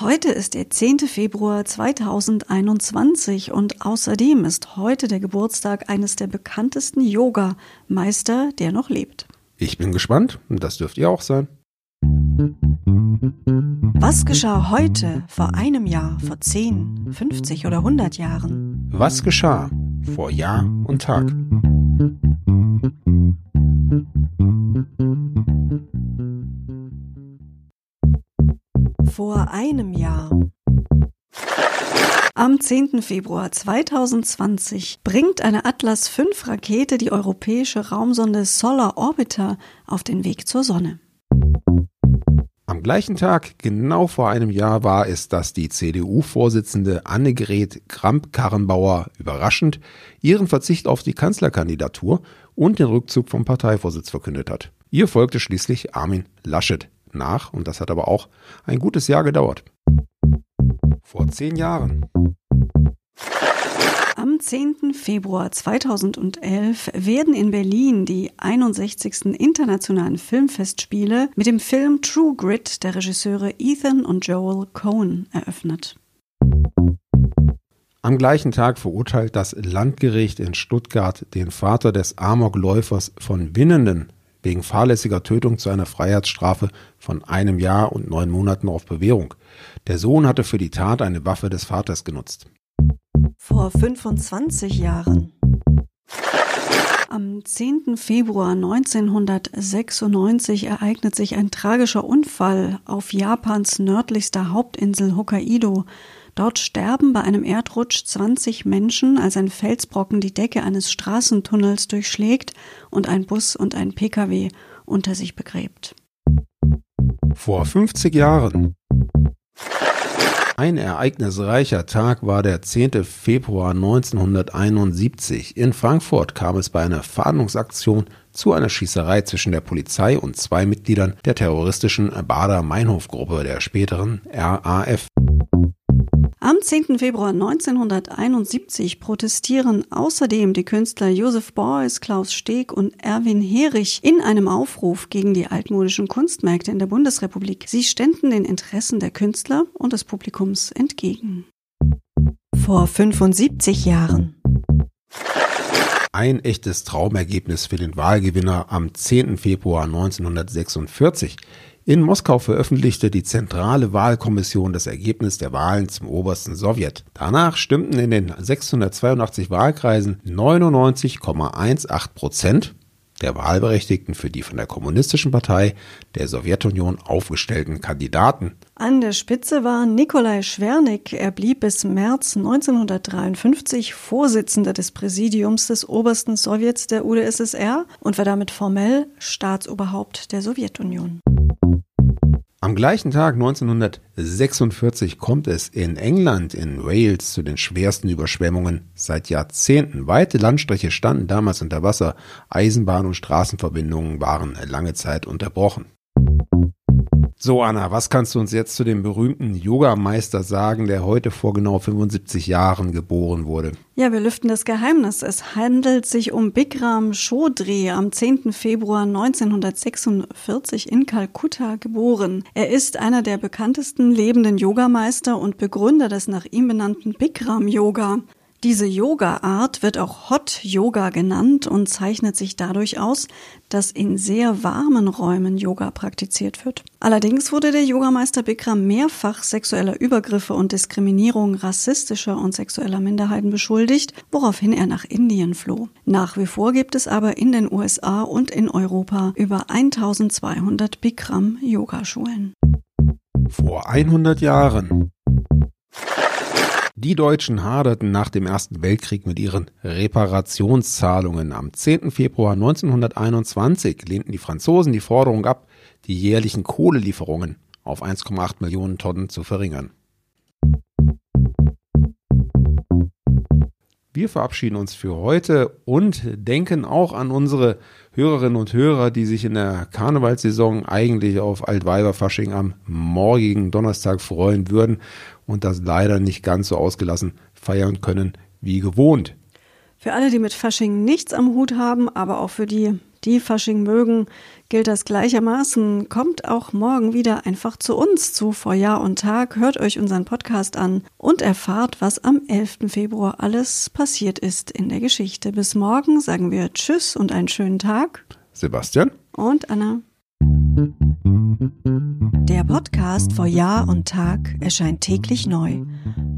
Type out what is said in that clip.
Heute ist der 10. Februar 2021 und außerdem ist heute der Geburtstag eines der bekanntesten Yoga-Meister, der noch lebt. Ich bin gespannt, das dürft ihr auch sein. Was geschah heute, vor einem Jahr, vor 10, 50 oder 100 Jahren? Was geschah vor Jahr und Tag? Vor einem Jahr. Am 10. Februar 2020 bringt eine Atlas V Rakete die europäische Raumsonde Solar Orbiter auf den Weg zur Sonne. Am gleichen Tag, genau vor einem Jahr, war es, dass die CDU-Vorsitzende Annegret Kramp-Karrenbauer überraschend ihren Verzicht auf die Kanzlerkandidatur und den Rückzug vom Parteivorsitz verkündet hat. Ihr folgte schließlich Armin Laschet nach und das hat aber auch ein gutes Jahr gedauert. Vor zehn Jahren. Am 10. Februar 2011 werden in Berlin die 61. Internationalen Filmfestspiele mit dem Film True Grit der Regisseure Ethan und Joel Cohen eröffnet. Am gleichen Tag verurteilt das Landgericht in Stuttgart den Vater des Amokläufers von Winnenden wegen fahrlässiger Tötung zu einer Freiheitsstrafe von einem Jahr und neun Monaten auf Bewährung. Der Sohn hatte für die Tat eine Waffe des Vaters genutzt. Vor 25 Jahren. Am 10. Februar 1996 ereignet sich ein tragischer Unfall auf Japans nördlichster Hauptinsel Hokkaido. Dort sterben bei einem Erdrutsch 20 Menschen, als ein Felsbrocken die Decke eines Straßentunnels durchschlägt und ein Bus und ein Pkw unter sich begräbt. Vor 50 Jahren. Ein ereignisreicher Tag war der 10. Februar 1971. In Frankfurt kam es bei einer Fahndungsaktion zu einer Schießerei zwischen der Polizei und zwei Mitgliedern der terroristischen Bader-Meinhof-Gruppe, der späteren RAF. Am 10. Februar 1971 protestieren außerdem die Künstler Josef Beuys, Klaus Steg und Erwin Herich in einem Aufruf gegen die altmodischen Kunstmärkte in der Bundesrepublik. Sie ständen den Interessen der Künstler und des Publikums entgegen. Vor 75 Jahren. Ein echtes Traumergebnis für den Wahlgewinner am 10. Februar 1946. In Moskau veröffentlichte die Zentrale Wahlkommission das Ergebnis der Wahlen zum obersten Sowjet. Danach stimmten in den 682 Wahlkreisen 99,18 Prozent der Wahlberechtigten für die von der Kommunistischen Partei der Sowjetunion aufgestellten Kandidaten. An der Spitze war Nikolai Schwernik. Er blieb bis März 1953 Vorsitzender des Präsidiums des obersten Sowjets der UdSSR und war damit formell Staatsoberhaupt der Sowjetunion. Am gleichen Tag 1946 kommt es in England, in Wales, zu den schwersten Überschwemmungen seit Jahrzehnten. Weite Landstriche standen damals unter Wasser, Eisenbahn- und Straßenverbindungen waren lange Zeit unterbrochen. So, Anna, was kannst du uns jetzt zu dem berühmten Yogameister sagen, der heute vor genau 75 Jahren geboren wurde? Ja, wir lüften das Geheimnis. Es handelt sich um Bikram Chaudhry, am 10. Februar 1946 in Kalkutta geboren. Er ist einer der bekanntesten lebenden Yogameister und Begründer des nach ihm benannten Bikram Yoga. Diese Yoga-Art wird auch Hot Yoga genannt und zeichnet sich dadurch aus, dass in sehr warmen Räumen Yoga praktiziert wird. Allerdings wurde der Yogameister Bikram mehrfach sexueller Übergriffe und Diskriminierung rassistischer und sexueller Minderheiten beschuldigt, woraufhin er nach Indien floh. Nach wie vor gibt es aber in den USA und in Europa über 1200 Bikram Yogaschulen. Vor 100 Jahren die Deutschen haderten nach dem Ersten Weltkrieg mit ihren Reparationszahlungen. Am 10. Februar 1921 lehnten die Franzosen die Forderung ab, die jährlichen Kohlelieferungen auf 1,8 Millionen Tonnen zu verringern. Wir verabschieden uns für heute und denken auch an unsere Hörerinnen und Hörer, die sich in der Karnevalssaison eigentlich auf Altweiberfasching am morgigen Donnerstag freuen würden und das leider nicht ganz so ausgelassen feiern können wie gewohnt. Für alle, die mit Fasching nichts am Hut haben, aber auch für die, die Fasching mögen, gilt das gleichermaßen. Kommt auch morgen wieder einfach zu uns zu vor Jahr und Tag, hört euch unseren Podcast an und erfahrt, was am 11. Februar alles passiert ist in der Geschichte. Bis morgen sagen wir Tschüss und einen schönen Tag. Sebastian und Anna. Der Podcast vor Jahr und Tag erscheint täglich neu.